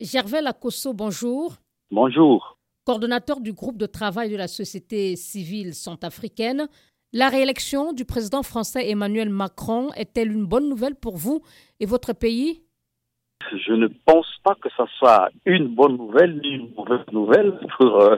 Gervais Lacosso, bonjour. Bonjour. Coordonnateur du groupe de travail de la société civile centrafricaine, la réélection du président français Emmanuel Macron est-elle une bonne nouvelle pour vous et votre pays? Je ne pense pas que ce soit une bonne nouvelle ni une mauvaise nouvelle pour, euh,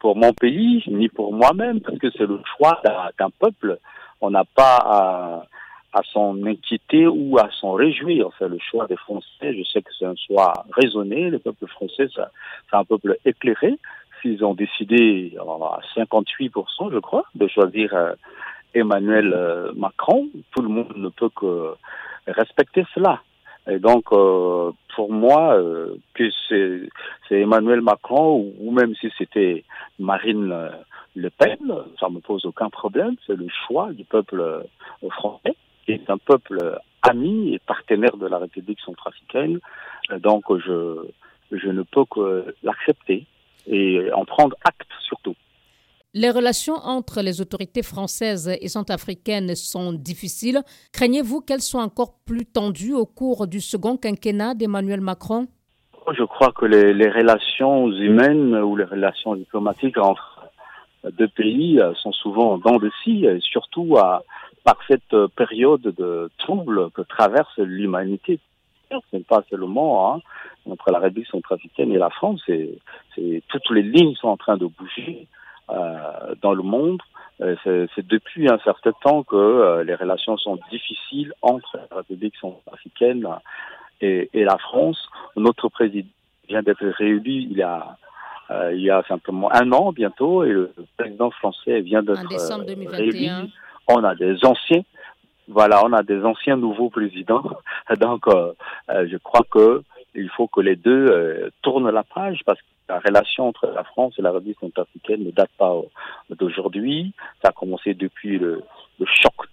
pour mon pays, ni pour moi-même, parce que c'est le choix d'un peuple. On n'a pas à à s'en inquiéter ou à s'en réjouir. C'est le choix des Français. Je sais que c'est un choix raisonné. Le peuple français, c'est un peuple éclairé. S'ils ont décidé à 58%, je crois, de choisir euh, Emmanuel euh, Macron, tout le monde ne peut que respecter cela. Et donc, euh, pour moi, que c'est Emmanuel Macron ou, même si c'était Marine Le Pen, ça me pose aucun problème. C'est le choix du peuple français est un peuple ami et partenaire de la République centrafricaine. Donc je, je ne peux que l'accepter et en prendre acte surtout. Les relations entre les autorités françaises et centrafricaines sont difficiles. Craignez-vous qu'elles soient encore plus tendues au cours du second quinquennat d'Emmanuel Macron? Je crois que les, les, relations humaines ou les relations diplomatiques entre deux pays sont souvent en dents de scie, surtout à, par cette période de trouble que traverse l'humanité. Ce n'est pas seulement hein, entre la République centrafricaine et la France, c'est, toutes les lignes sont en train de bouger euh, dans le monde. Euh, c'est, depuis un certain temps que euh, les relations sont difficiles entre la République centrafricaine et, et la France. Notre président vient d'être réélu il y a il y a simplement un an bientôt et le président français vient d'être réélu on a des anciens, voilà, on a des anciens nouveaux présidents. Donc, euh, euh, je crois que il faut que les deux euh, tournent la page parce que la relation entre la France et la République centrafricaine ne date pas d'aujourd'hui. Ça a commencé depuis le, le choc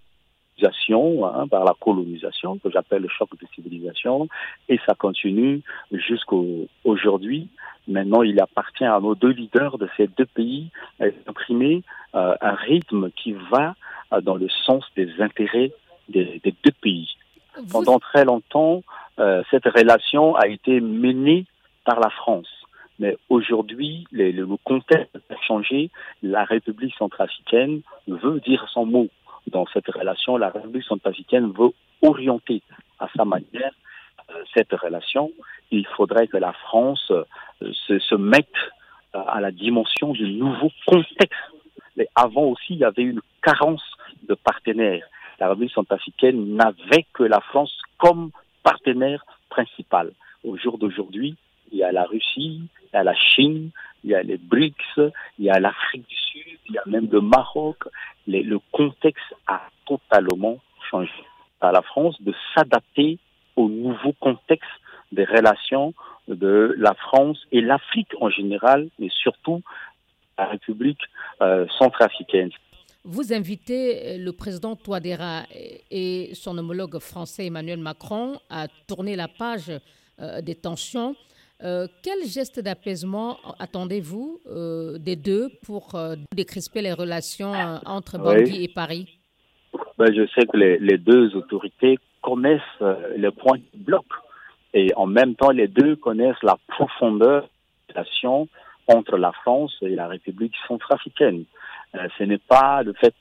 hein, par la colonisation, que j'appelle le choc de civilisation, et ça continue jusqu'aujourd'hui. Maintenant, il appartient à nos deux leaders de ces deux pays d'imprimer un rythme qui va euh, dans le sens des intérêts des, deux pays. Pendant très longtemps, euh, cette relation a été menée par la France. Mais aujourd'hui, le contexte a changé. La République centrafricaine veut dire son mot dans cette relation. La République centrafricaine veut orienter à sa manière euh, cette relation. Il faudrait que la France se, se, mette à la dimension du nouveau contexte. Mais avant aussi, il y avait une carence de partenaires. La République centrafricaine n'avait que la France comme partenaire principal. Au jour d'aujourd'hui, il y a la Russie, il y a la Chine, il y a les BRICS, il y a l'Afrique du Sud, il y a même le Maroc. le contexte a totalement changé. À la France de s'adapter au nouveau contexte des relations de la France et l'Afrique en général, mais surtout la République euh, centrafricaine. Vous invitez le président Touadéra et son homologue français Emmanuel Macron à tourner la page euh, des tensions. Euh, quel geste d'apaisement attendez-vous euh, des deux pour décrisper les relations entre Bangui et Paris? Ben, Je sais que les, les, deux autorités connaissent les points qui bloquent et en même temps les deux connaissent la profondeur des relations entre la France et la République centrafricaine. Euh, ce n'est pas le fait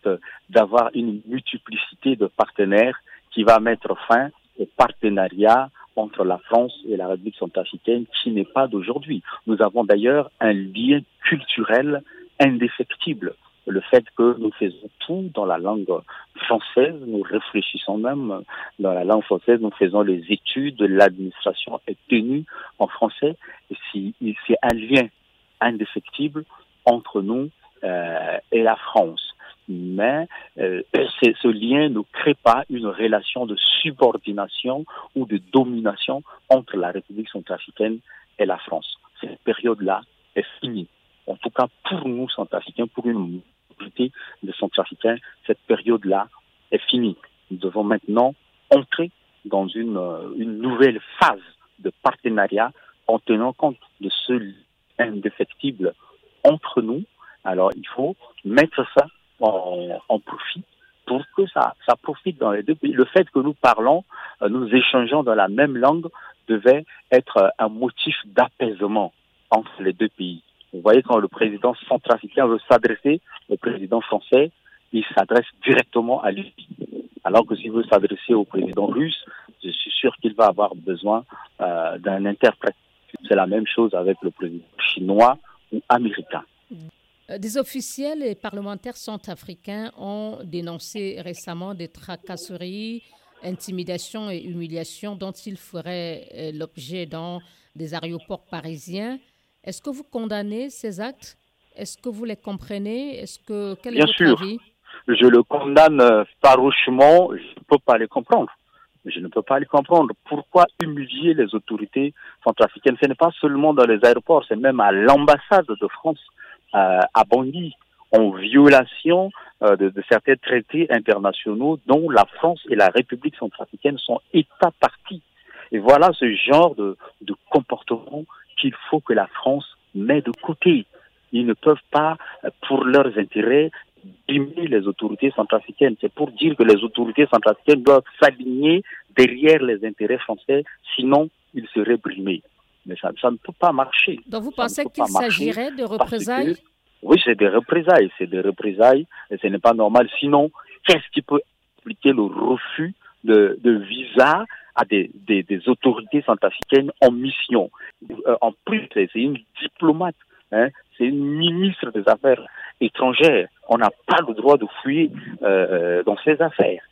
d'avoir une multiplicité de partenaires qui va mettre fin au partenariat entre la France et la République centrafricaine qui n'est pas d'aujourd'hui. Nous avons d'ailleurs un lien culturel indéfectible. Le fait que nous faisons tout dans la langue française, nous réfléchissons même dans la langue française, nous faisons les études, l'administration est tenue en français. C'est un lien indéfectible entre nous euh, la France. Mais euh, ce lien ne crée pas une relation de subordination ou de domination entre la République centrafricaine et la France. Cette période-là est finie. En tout cas, pour nous, centrafricains, pour une majorité de centrafricains, cette période-là est finie. Nous devons maintenant entrer dans une, euh, une nouvelle phase de partenariat en tenant compte de ce indéfectible entre nous. Alors, il faut mettre ça en, profit pour que ça, ça profite dans les deux pays. Le fait que nous parlons, euh, nous échangeons dans la même langue devait être un motif d'apaisement entre les deux pays. Vous voyez, quand le président centrafricain veut s'adresser au président français, il s'adresse directement à lui. Alors que s'il veut s'adresser au président russe, je suis sûr qu'il va avoir besoin euh, d'un interprète. C'est la même chose avec le président chinois ou américain. Euh, des officiels et parlementaires centrafricains ont dénoncé récemment des tracasseries, intimidations et humiliations dont ils feraient euh, l'objet dans des aéroports parisiens. Est-ce que vous condamnez ces actes? Est-ce que vous les comprenez? Est-ce que quel Bien votre sûr. avis? Je le condamne euh, farouchement. Je ne peux pas les comprendre. Je ne peux pas les comprendre. Pourquoi humilier les autorités centrafricaines? Ce n'est pas seulement dans les aéroports, c'est même à l'ambassade de France euh, Bangui, en violation euh, de, certains traités internationaux dont la France et la République centrafricaine sont États partis. Et voilà ce genre de, de comportement qu'il faut que la France met de côté. Ils ne peuvent pas, pour leurs intérêts, brimer les autorités centrafricaines. C'est pour dire que les autorités centrafricaines doivent s'aligner derrière les intérêts français, sinon ils seraient brimés. Mais ça, ça ne peut pas marcher. Donc vous Ça pensez qu'il s'agirait de représailles que- Oui, c'est des représailles, c'est des représailles, et ce n'est pas normal. Sinon, qu'est-ce qui peut expliquer le refus de, de visa à des, des, des autorités centrafricaines en mission? Euh, En plus, c'est une diplomate, hein, c'est une ministre des Affaires étrangères. On n'a pas le droit de fouiller euh, euh, dans ces affaires.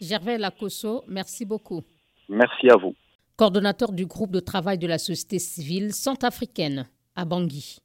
Gervais Lacosso, merci beaucoup. Merci à vous. Coordonnateur du groupe de travail de la société civile centrafricaine à Bangui.